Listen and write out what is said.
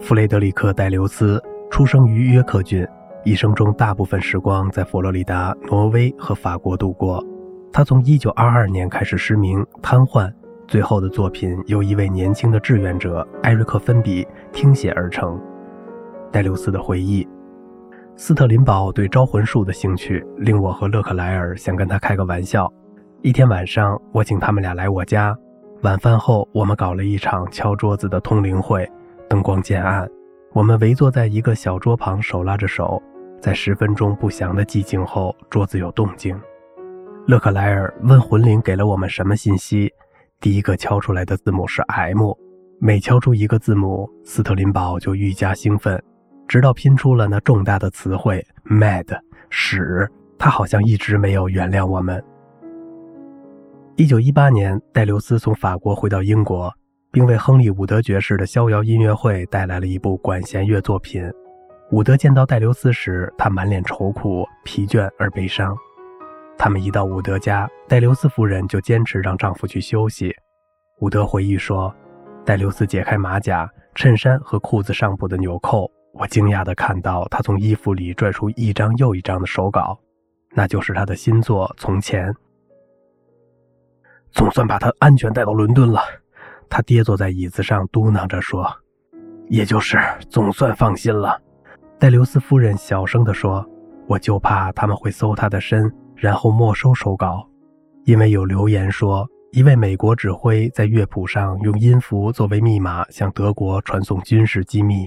弗雷德里克·戴留斯出生于约克郡，一生中大部分时光在佛罗里达、挪威和法国度过。他从1922年开始失明、瘫痪，最后的作品由一位年轻的志愿者艾瑞克·芬比听写而成。戴留斯的回忆：斯特林堡对招魂术的兴趣令我和勒克莱尔想跟他开个玩笑。一天晚上，我请他们俩来我家，晚饭后我们搞了一场敲桌子的通灵会。灯光渐暗，我们围坐在一个小桌旁，手拉着手。在十分钟不祥的寂静后，桌子有动静。勒克莱尔问魂灵给了我们什么信息。第一个敲出来的字母是 M。每敲出一个字母，斯特林堡就愈加兴奋，直到拼出了那重大的词汇 “mad” 屎。他好像一直没有原谅我们。一九一八年，戴留斯从法国回到英国。并为亨利·伍德爵士的逍遥音乐会带来了一部管弦乐作品。伍德见到戴留斯时，他满脸愁苦、疲倦而悲伤。他们一到伍德家，戴留斯夫人就坚持让丈夫去休息。伍德回忆说：“戴留斯解开马甲、衬衫和裤子上部的纽扣，我惊讶地看到他从衣服里拽出一张又一张的手稿，那就是他的新作《从前》。总算把他安全带到伦敦了。”他跌坐在椅子上，嘟囔着说：“也就是总算放心了。”戴留斯夫人小声地说：“我就怕他们会搜他的身，然后没收手稿，因为有留言说一位美国指挥在乐谱上用音符作为密码向德国传送军事机密。”